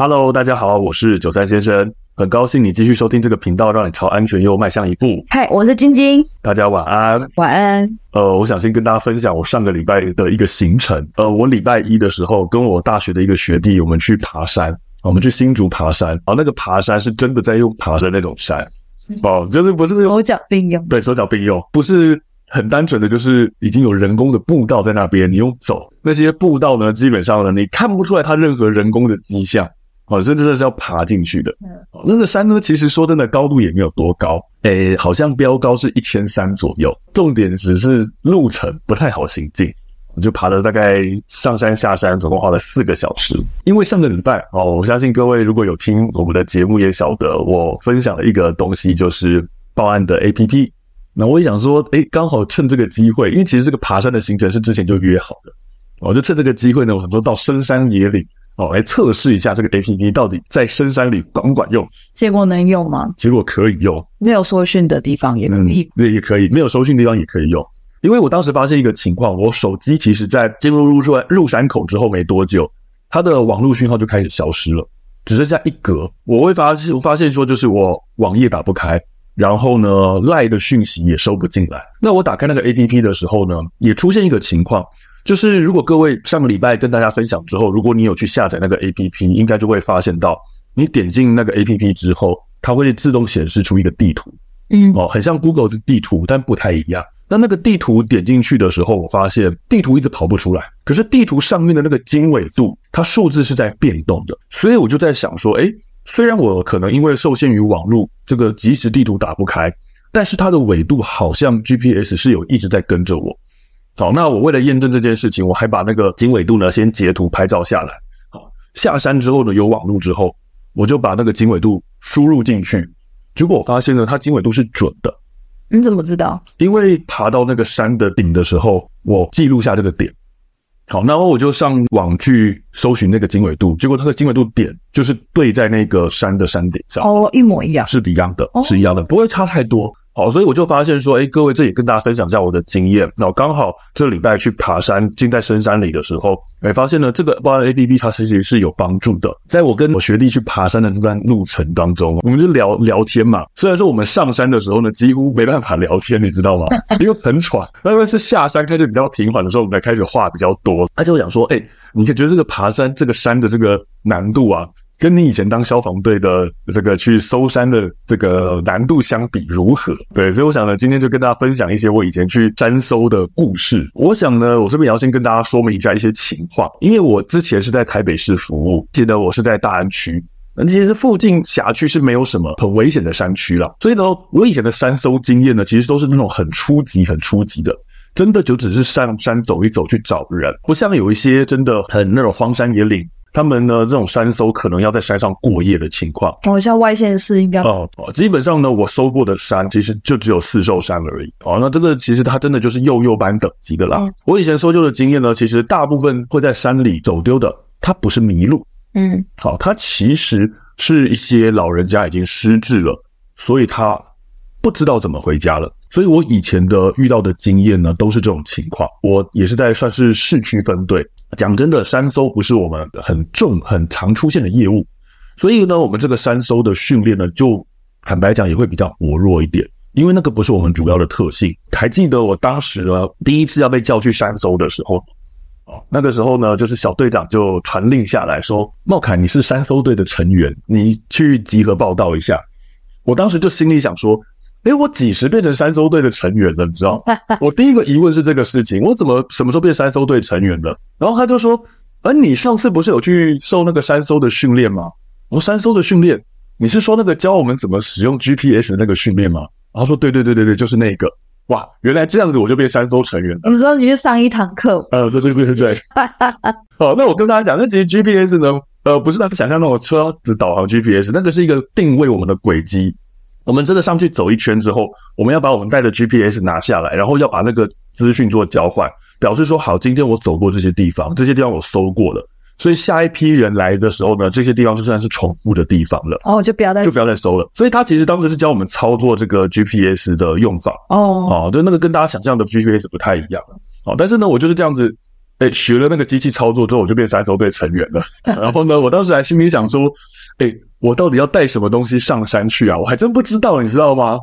Hello，大家好，我是九三先生，很高兴你继续收听这个频道，让你朝安全又迈向一步。嗨，我是晶晶，大家晚安，晚安。呃，我想先跟大家分享我上个礼拜的一个行程。呃，我礼拜一的时候跟我大学的一个学弟，我们去爬山，我们去新竹爬山。啊，那个爬山是真的在用爬的那种山，哦，就是不是手脚并用，对，手脚并用，不是很单纯的就是已经有人工的步道在那边，你用走那些步道呢，基本上呢，你看不出来它任何人工的迹象。哦，这真的是要爬进去的。嗯，那个山呢，其实说真的，高度也没有多高，诶，好像标高是一千三左右。重点只是路程不太好行进，我就爬了大概上山下山，总共花了四个小时。因为上个礼拜哦，我相信各位如果有听我们的节目，也晓得我分享了一个东西，就是报案的 APP。那我也想说，诶，刚好趁这个机会，因为其实这个爬山的行程是之前就约好的，我就趁这个机会呢，我想说到深山野岭。哦，来测试一下这个 APP 到底在深山里管不管用？结果能用吗？结果可以用，没有收讯的地方也可以，对、嗯，也可以，没有收讯的地方也可以用。因为我当时发现一个情况，我手机其实在进入入入入山口之后没多久，它的网络讯号就开始消失了，只剩下一格。我会发现，我发现说就是我网页打不开，然后呢，LINE 的讯息也收不进来。那我打开那个 APP 的时候呢，也出现一个情况。就是如果各位上个礼拜跟大家分享之后，如果你有去下载那个 APP，应该就会发现到，你点进那个 APP 之后，它会自动显示出一个地图，嗯，哦，很像 Google 的地图，但不太一样。那那个地图点进去的时候，我发现地图一直跑不出来，可是地图上面的那个经纬度，它数字是在变动的，所以我就在想说，诶，虽然我可能因为受限于网络，这个即时地图打不开，但是它的纬度好像 GPS 是有一直在跟着我。好，那我为了验证这件事情，我还把那个经纬度呢先截图拍照下来。好，下山之后呢，有网络之后，我就把那个经纬度输入进去，结果我发现呢，它经纬度是准的。你怎么知道？因为爬到那个山的顶的时候，我记录下这个点。好，然后我就上网去搜寻那个经纬度，结果它的经纬度点就是对在那个山的山顶上。哦，一模一样，是一样的，是一样的，不会差太多。好，所以我就发现说，哎，各位，这里跟大家分享一下我的经验。那刚好这礼拜去爬山，进在深山里的时候，哎，发现呢，这个报案 APP 它其实是有帮助的。在我跟我学弟去爬山的这段路程当中，我们就聊聊天嘛。虽然说我们上山的时候呢，几乎没办法聊天，你知道吗？因为很喘。那因为是下山开始比较平缓的时候，我们才开始话比较多。而且我想说，哎，你可觉得这个爬山这个山的这个难度啊？跟你以前当消防队的这个去搜山的这个难度相比如何？对，所以我想呢，今天就跟大家分享一些我以前去山搜的故事。我想呢，我这边也要先跟大家说明一下一些情况，因为我之前是在台北市服务，记得我是在大安区，那其实附近辖区是没有什么很危险的山区了。所以呢，我以前的山搜经验呢，其实都是那种很初级、很初级的，真的就只是上山走一走去找人，不像有一些真的很那种荒山野岭。他们呢，这种山搜可能要在山上过夜的情况，哦，像外县市应该哦，基本上呢，我搜过的山其实就只有四兽山而已。哦，那这个其实它真的就是幼幼班等级的啦。嗯、我以前搜救的经验呢，其实大部分会在山里走丢的，它不是迷路，嗯，好，它其实是一些老人家已经失智了，所以他不知道怎么回家了。所以我以前的遇到的经验呢，都是这种情况。我也是在算是市区分队。讲真的，山搜不是我们很重、很常出现的业务，所以呢，我们这个山搜的训练呢，就坦白讲也会比较薄弱一点，因为那个不是我们主要的特性。还记得我当时呢，第一次要被叫去山搜的时候，哦，那个时候呢，就是小队长就传令下来说：“茂凯，你是山搜队的成员，你去集合报道一下。”我当时就心里想说。哎，我几时变成三搜队的成员了？你知道？我第一个疑问是这个事情，我怎么什么时候变三搜队成员了？然后他就说：“而，你上次不是有去受那个三搜的训练吗？”我说：“山搜的训练，你是说那个教我们怎么使用 GPS 的那个训练吗？”然后说：“对对对对对，就是那个。”哇，原来这样子我就变三搜成员了。你说你去上一堂课？呃，对对对对对。好，那我跟大家讲，那其实 GPS 呢，呃，不是大家想象那种车子导航 GPS，那个是一个定位我们的轨迹。我们真的上去走一圈之后，我们要把我们带的 GPS 拿下来，然后要把那个资讯做交换，表示说好，今天我走过这些地方，这些地方我搜过了，所以下一批人来的时候呢，这些地方就算是重复的地方了。哦，就不要再就不要再搜了。所以他其实当时是教我们操作这个 GPS 的用法。哦，哦，就那个跟大家想象的 GPS 不太一样。哦，但是呢，我就是这样子哎，学了那个机器操作之后，我就变山搜队成员了。然后呢，我当时还心里想说，哎，我到底要带什么东西上山去啊？我还真不知道，你知道吗？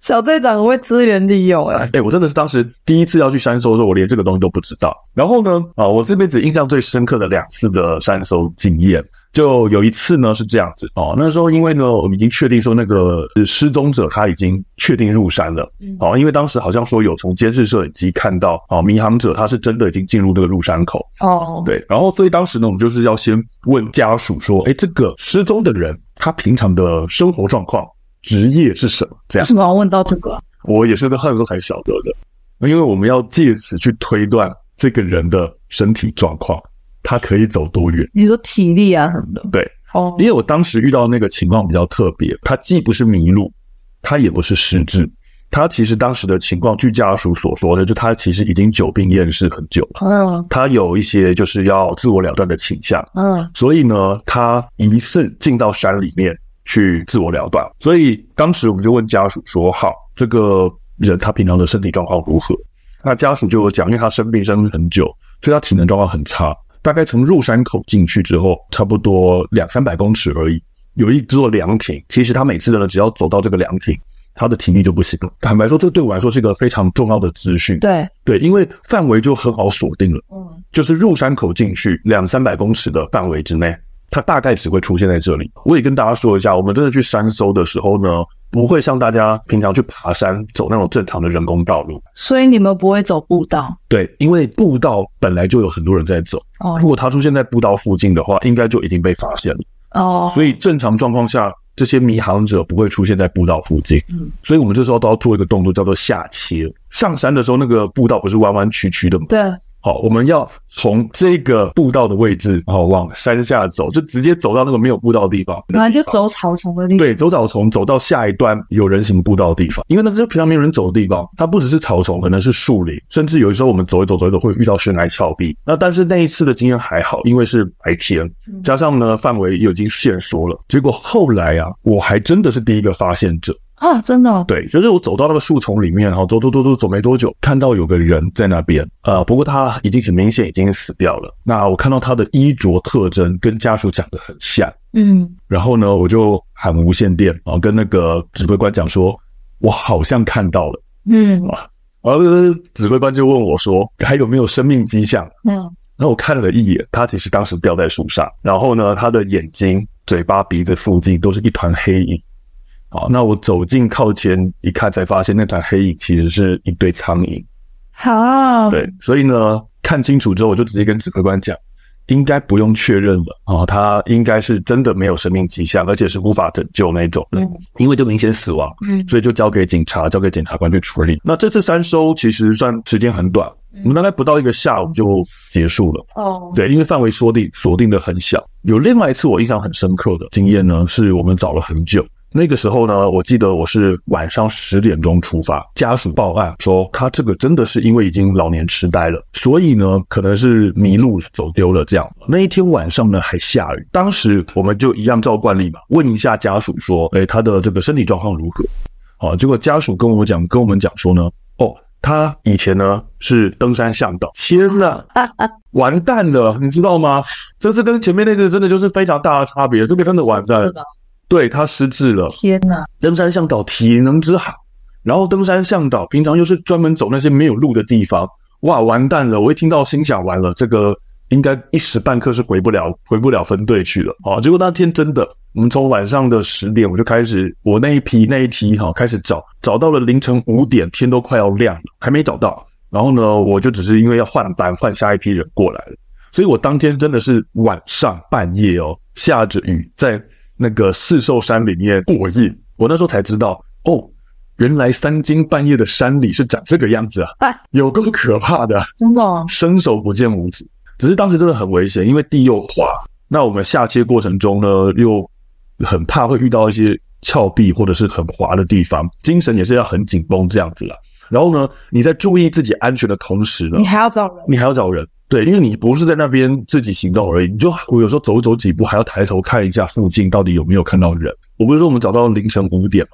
小队长很会资源利用哎、欸，哎，我真的是当时第一次要去山搜的时候，我连这个东西都不知道。然后呢，啊，我这辈子印象最深刻的两次的山搜经验，就有一次呢是这样子哦，那时候因为呢我们已经确定说那个失踪者他已经确定入山了，哦，因为当时好像说有从监视摄影机看到哦，迷航者他是真的已经进入这个入山口哦，对，然后所以当时呢我们就是要先问家属说，哎，这个失踪的人他平常的生活状况。职业是什么？这样为什么要问到这个？我也是在后来才晓得的，因为我们要借此去推断这个人的身体状况，他可以走多远？你说体力啊什么的？对，哦，因为我当时遇到那个情况比较特别，他既不是迷路，他也不是失智，他其实当时的情况，据家属所说的，就他其实已经久病厌世很久了，嗯，他有一些就是要自我了断的倾向，嗯，所以呢，他疑似进到山里面。去自我了断，所以当时我们就问家属说：“好，这个人他平常的身体状况如何？”那家属就有讲，因为他生病生很久，所以他体能状况很差。大概从入山口进去之后，差不多两三百公尺而已，有一座凉亭。其实他每次呢，只要走到这个凉亭，他的体力就不行了。坦白说，这对我来说是一个非常重要的资讯。对对，因为范围就很好锁定了，嗯，就是入山口进去两三百公尺的范围之内。它大概只会出现在这里。我也跟大家说一下，我们真的去山搜的时候呢，不会像大家平常去爬山走那种正常的人工道路。所以你们不会走步道？对，因为步道本来就有很多人在走。哦。如果它出现在步道附近的话，应该就已经被发现了。哦。所以正常状况下，这些迷航者不会出现在步道附近。嗯。所以我们这时候都要做一个动作，叫做下切。上山的时候，那个步道不是弯弯曲曲的吗？对。好，我们要从这个步道的位置，然后往山下走，就直接走到那个没有步道的地方。本来就走草丛的地方。对，走草丛，走到下一段有人行步道的地方。因为那是平常没有人走的地方，它不只是草丛，可能是树林，甚至有的时候我们走一走，走一走会遇到悬崖峭壁。那但是那一次的经验还好，因为是白天，加上呢范围又已经限缩了。结果后来啊，我还真的是第一个发现者。啊，真的、哦？对，就是我走到那个树丛里面，然后走走走走走没多久，看到有个人在那边，呃，不过他已经很明显已经死掉了。那我看到他的衣着特征跟家属讲的很像，嗯，然后呢，我就喊无线电，然后跟那个指挥官讲说，我好像看到了，嗯，啊，然后指挥官就问我说，还有没有生命迹象？嗯，然后我看了一眼，他其实当时掉在树上，然后呢，他的眼睛、嘴巴、鼻子附近都是一团黑影。好，那我走近靠前一看，才发现那团黑影其实是一堆苍蝇。好，对，所以呢，看清楚之后，我就直接跟指挥官讲，应该不用确认了啊，他应该是真的没有生命迹象，而且是无法拯救那种的，嗯，因为就明显死亡，嗯，所以就交给警察、交给检察官去处理。那这次三收其实算时间很短，我们大概不到一个下午就结束了。哦，对，因为范围锁定锁定的很小。有另外一次我印象很深刻的经验呢，是我们找了很久。那个时候呢，我记得我是晚上十点钟出发，家属报案说他这个真的是因为已经老年痴呆了，所以呢可能是迷路走丢了这样。那一天晚上呢还下雨，当时我们就一样照惯例嘛，问一下家属说，哎，他的这个身体状况如何？好，结果家属跟我讲，跟我们讲说呢，哦，他以前呢是登山向导，天呐，完蛋了，你知道吗？这是跟前面那个真的就是非常大的差别，这个真的完蛋了。对，他失智了，天哪！登山向导体能之好，然后登山向导平常又是专门走那些没有路的地方，哇，完蛋了！我一听到心想，完了，这个应该一时半刻是回不了，回不了分队去了啊！结果那天真的，我们从晚上的十点我就开始，我那一批那一批哈开始找，找到了凌晨五点，天都快要亮了，还没找到。然后呢，我就只是因为要换班，换下一批人过来了，所以我当天真的是晚上半夜哦，下着雨在。那个四兽山里面过夜，我那时候才知道哦，原来三更半夜的山里是长这个样子啊！有够可怕的，真的，哦，伸手不见五指。只是当时真的很危险，因为地又滑。那我们下切过程中呢，又很怕会遇到一些峭壁或者是很滑的地方，精神也是要很紧绷这样子啦。然后呢，你在注意自己安全的同时呢，你还要找人，你还要找人。对，因为你不是在那边自己行动而已，你就我有时候走走几步，还要抬头看一下附近到底有没有看到人。我不是说我们找到凌晨五点嘛，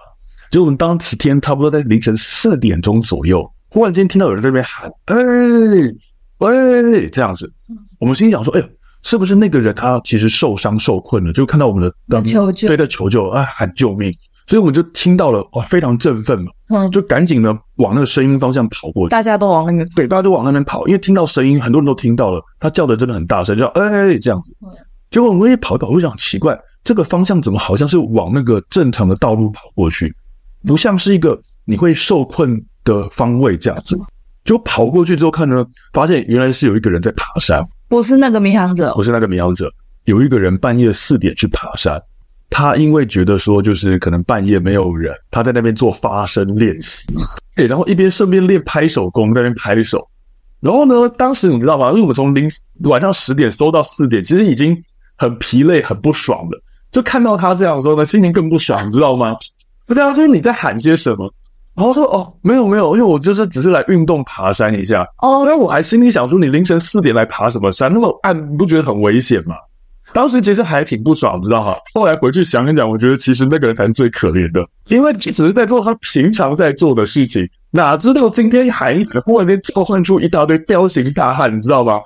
就我们当时天差不多在凌晨四点钟左右，忽然间听到有人在那边喊：“哎，喂，这样子，我们心想说，哎呦，是不是那个人他其实受伤受困了，就看到我们的求救，对在求救，啊，喊救命，所以我们就听到了，哇，非常振奋嘛，嗯，就赶紧呢往那个声音方向跑过去，大家都往那边，对，大家都往那边跑，因为听到声音，很多人都听到了，他叫的真的很大声，叫哎这样子，结果我们一跑跑，我就想奇怪，这个方向怎么好像是往那个正常的道路跑过去，不像是一个你会受困的方位这样子。就跑过去之后看呢，发现原来是有一个人在爬山，不是那个迷航者，不是那个迷航者，有一个人半夜四点去爬山，他因为觉得说就是可能半夜没有人，他在那边做发声练习，哎，然后一边顺便练拍手功，在那边拍手，然后呢，当时你知道吗？因为我们从零晚上十点搜到四点，其实已经很疲累、很不爽了，就看到他这样的时候呢，心情更不爽，你知道吗？不知道就是你在喊些什么。然后说哦，没有没有，因为我就是只是来运动爬山一下哦。那我还心里想说，你凌晨四点来爬什么山？那么暗，你不觉得很危险吗？当时其实还挺不爽，知道哈。后来回去想一想，我觉得其实那个人才是最可怜的，因为只是在做他平常在做的事情，哪知道今天还忽然间召唤出一大堆彪形大汉，你知道吗？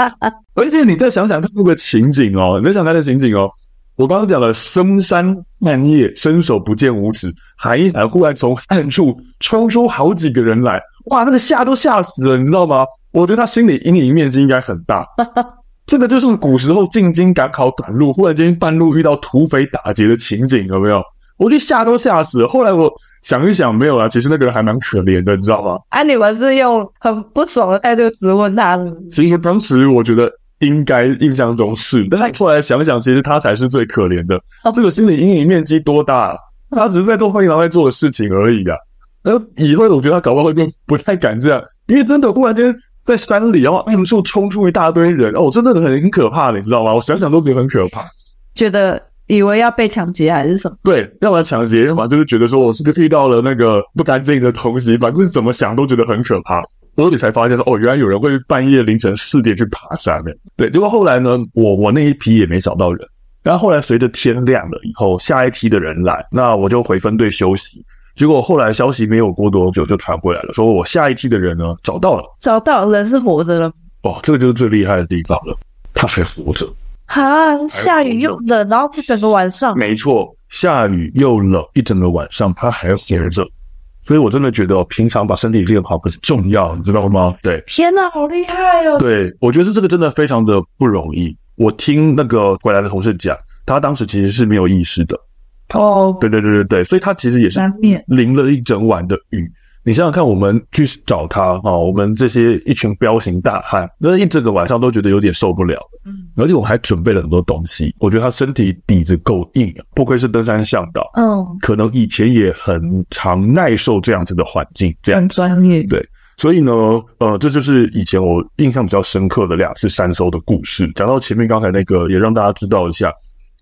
而且你再想想那个情景哦，你再想他的情景哦。我刚刚讲了，深山半夜伸手不见五指，喊一喊，忽然从暗处冲出好几个人来，哇，那个吓都吓死了，你知道吗？我觉得他心理阴影面积应该很大。这个就是古时候进京赶考赶路，忽然间半路遇到土匪打劫的情景，有没有？我就吓都吓死了。后来我想一想，没有啊，其实那个人还蛮可怜的，你知道吗？啊，你们是用很不爽的态度质问他是是？其实当时我觉得。应该印象中是，但是后来想想，其实他才是最可怜的。这个心理阴影面积多大？他只是在做灰狼在做的事情而已啊。然后以后我觉得他搞不好会变不太敢这样，因为真的忽然间在山里，然后暗处冲出一大堆人，哦，真的很很可怕，你知道吗？我想想都觉得很可怕。觉得以为要被抢劫还是什么？对，要不然抢劫，要么就是觉得说我是不是遇到了那个不干净的东西，反正怎么想都觉得很可怕。所以才发现说，哦，原来有人会半夜凌晨四点去爬山的。对，结果后来呢，我我那一批也没找到人。然后后来随着天亮了以后，下一批的人来，那我就回分队休息。结果后来消息没有过多久就传回来了，说我下一批的人呢找到了，找到人是活着了。哦，这个就是最厉害的地方了，他还活着。啊，下雨又冷，然后一整个晚上。没错，下雨又冷，一整个晚上他还活着。所以，我真的觉得，平常把身体练好可是重要，你知道吗？对，天哪，好厉害哦！对，我觉得这个真的非常的不容易。我听那个回来的同事讲，他当时其实是没有意识的。哦，对对对对对，所以他其实也是淋了一整晚的雨。你想想看，我们去找他哈，我们这些一群彪形大汉，那一整个晚上都觉得有点受不了。嗯，而且我们还准备了很多东西，我觉得他身体底子够硬，不愧是登山向导。嗯，可能以前也很常耐受这样子的环境，这样很专业。对，所以呢，呃，这就是以前我印象比较深刻的两次山搜的故事。讲到前面刚才那个，也让大家知道一下，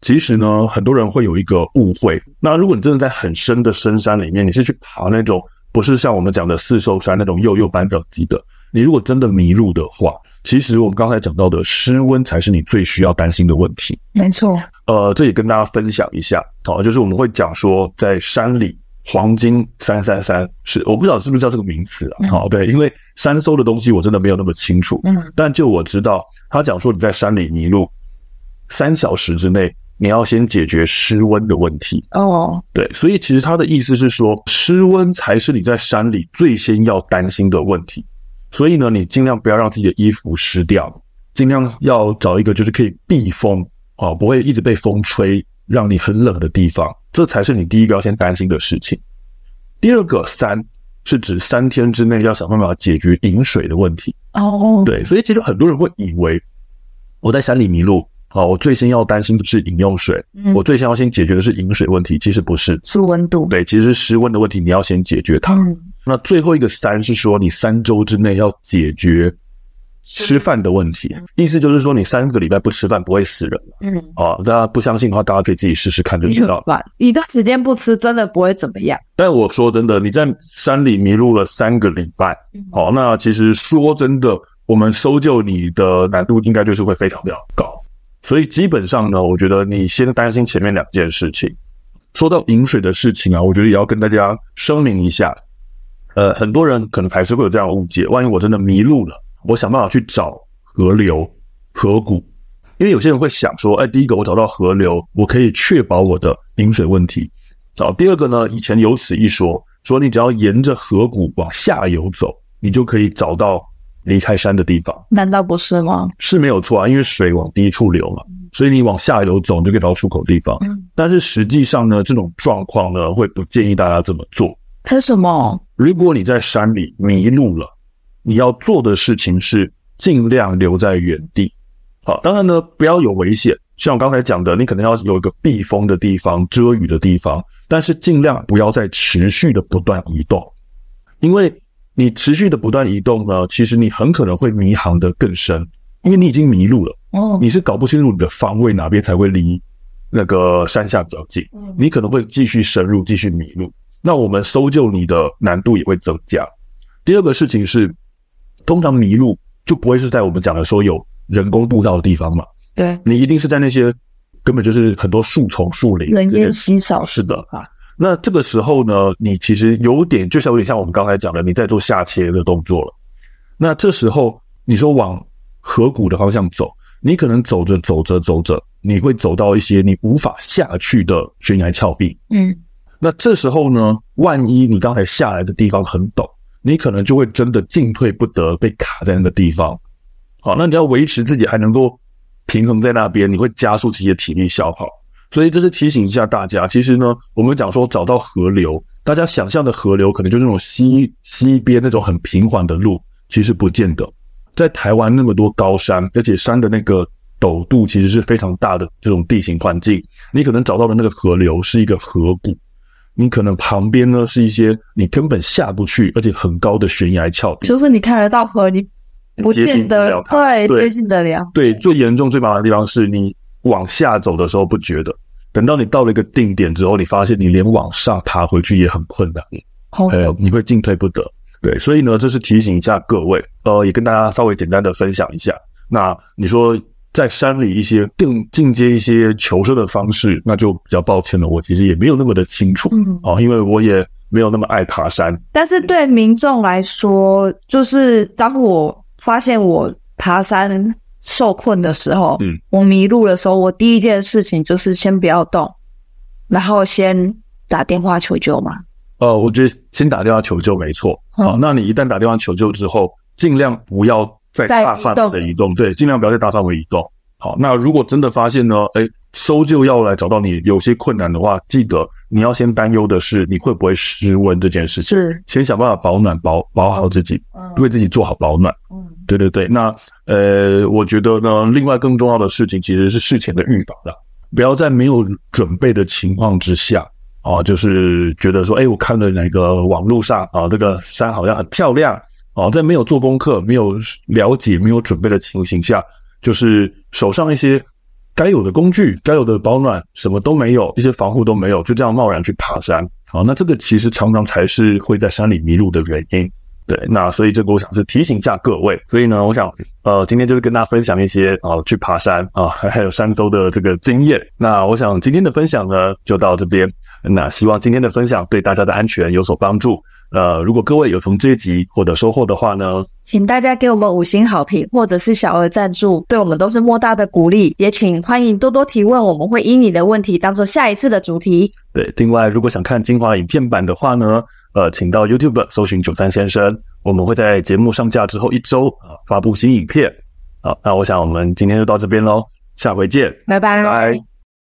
其实呢，很多人会有一个误会。那如果你真的在很深的深山里面，你是去爬那种。不是像我们讲的四兽山那种幼幼班等级的。你如果真的迷路的话，其实我们刚才讲到的失温才是你最需要担心的问题。没错，呃，这也跟大家分享一下，好，就是我们会讲说，在山里黄金三三三是，我不知道是不是叫这个名词啊？好，对，因为山搜的东西我真的没有那么清楚。嗯，但就我知道，他讲说你在山里迷路，三小时之内。你要先解决失温的问题哦，对，所以其实他的意思是说，失温才是你在山里最先要担心的问题。所以呢，你尽量不要让自己的衣服湿掉，尽量要找一个就是可以避风啊，不会一直被风吹，让你很冷的地方，这才是你第一个要先担心的事情。第二个三是指三天之内要想办法解决饮水的问题哦，对，所以其实很多人会以为我在山里迷路。好，我最先要担心的是饮用水，嗯，我最先要先解决的是饮水问题，其实不是，是温度，对，其实是失温的问题，你要先解决它。嗯，那最后一个三是说，你三周之内要解决吃饭的问题，意思就是说，你三个礼拜不吃饭不会死人。嗯，啊，大家不相信的话，大家可以自己试试看就知道了。一段时间不吃，真的不会怎么样。但我说真的，你在山里迷路了三个礼拜，好，那其实说真的，我们搜救你的难度应该就是会非常非常高。所以基本上呢，我觉得你先担心前面两件事情。说到饮水的事情啊，我觉得也要跟大家声明一下。呃，很多人可能还是会有这样的误解，万一我真的迷路了，我想办法去找河流、河谷，因为有些人会想说，哎，第一个我找到河流，我可以确保我的饮水问题。找，第二个呢，以前有此一说，说你只要沿着河谷往下游走，你就可以找到离开山的地方。难道不是吗？是没有错啊，因为水往低处流嘛，所以你往下游走，你就可以到出口地方。嗯，但是实际上呢，这种状况呢，会不建议大家这么做。为什么？如果你在山里迷路了，你要做的事情是尽量留在原地。好，当然呢，不要有危险。像我刚才讲的，你可能要有一个避风的地方、遮雨的地方。但是尽量不要再持续的不断移动，因为你持续的不断移动呢，其实你很可能会迷航的更深，因为你已经迷路了。哦，你是搞不清楚你的方位哪边才会离那个山下比较近，你可能会继续深入，继续迷路。那我们搜救你的难度也会增加。第二个事情是，通常迷路就不会是在我们讲的说有人工步道的地方嘛？对，你一定是在那些。根本就是很多树丛、树林，人烟稀少。是的啊，那这个时候呢，你其实有点，就像有点像我们刚才讲的，你在做下切的动作了。那这时候你说往河谷的方向走，你可能走着走着走着，你会走到一些你无法下去的悬崖峭壁。嗯，那这时候呢，万一你刚才下来的地方很陡，你可能就会真的进退不得，被卡在那个地方。好，那你要维持自己还能够。平衡在那边，你会加速自己的体力消耗，所以这是提醒一下大家。其实呢，我们讲说找到河流，大家想象的河流可能就是那种西西边那种很平缓的路，其实不见得。在台湾那么多高山，而且山的那个陡度其实是非常大的这种地形环境，你可能找到的那个河流是一个河谷，你可能旁边呢是一些你根本下不去，而且很高的悬崖峭壁，就是你看得到河，你。不见得对，对接近得了。对，最严重、最麻烦的地方是你往下走的时候不觉得，等到你到了一个定点之后，你发现你连往上爬回去也很困难，好呃，你会进退不得。对，所以呢，这是提醒一下各位，呃，也跟大家稍微简单的分享一下。那你说在山里一些更进阶一些求生的方式，那就比较抱歉了，我其实也没有那么的清楚啊、嗯，因为我也没有那么爱爬山。但是对民众来说，就是当我。发现我爬山受困的时候，嗯，我迷路的时候，我第一件事情就是先不要动，然后先打电话求救嘛。呃，我觉得先打电话求救没错。好、嗯，那你一旦打电话求救之后，尽量不要再大范围的移动，对，尽量不要再大范围移动。好，那如果真的发现呢，诶搜救要来找到你有些困难的话，记得你要先担忧的是你会不会失温这件事情。是，先想办法保暖，保保好自己，嗯，为自己做好保暖。嗯，对对对。那呃，我觉得呢，另外更重要的事情其实是事前的预防了，不要在没有准备的情况之下啊，就是觉得说，哎，我看了哪个网络上啊，这个山好像很漂亮啊，在没有做功课、没有了解、没有准备的情形下，就是手上一些。该有的工具、该有的保暖，什么都没有，一些防护都没有，就这样贸然去爬山。好，那这个其实常常才是会在山里迷路的原因。对，那所以这个我想是提醒一下各位。所以呢，我想呃，今天就是跟大家分享一些啊、去爬山啊，还还有山搜的这个经验。那我想今天的分享呢，就到这边。那希望今天的分享对大家的安全有所帮助。呃，如果各位有从这一集获得收获的话呢，请大家给我们五星好评，或者是小额赞助，对我们都是莫大的鼓励。也请欢迎多多提问，我们会以你的问题当做下一次的主题。对，另外如果想看精华影片版的话呢，呃，请到 YouTube 搜寻九三先生，我们会在节目上架之后一周啊发布新影片。好，那我想我们今天就到这边喽，下回见，拜拜。拜。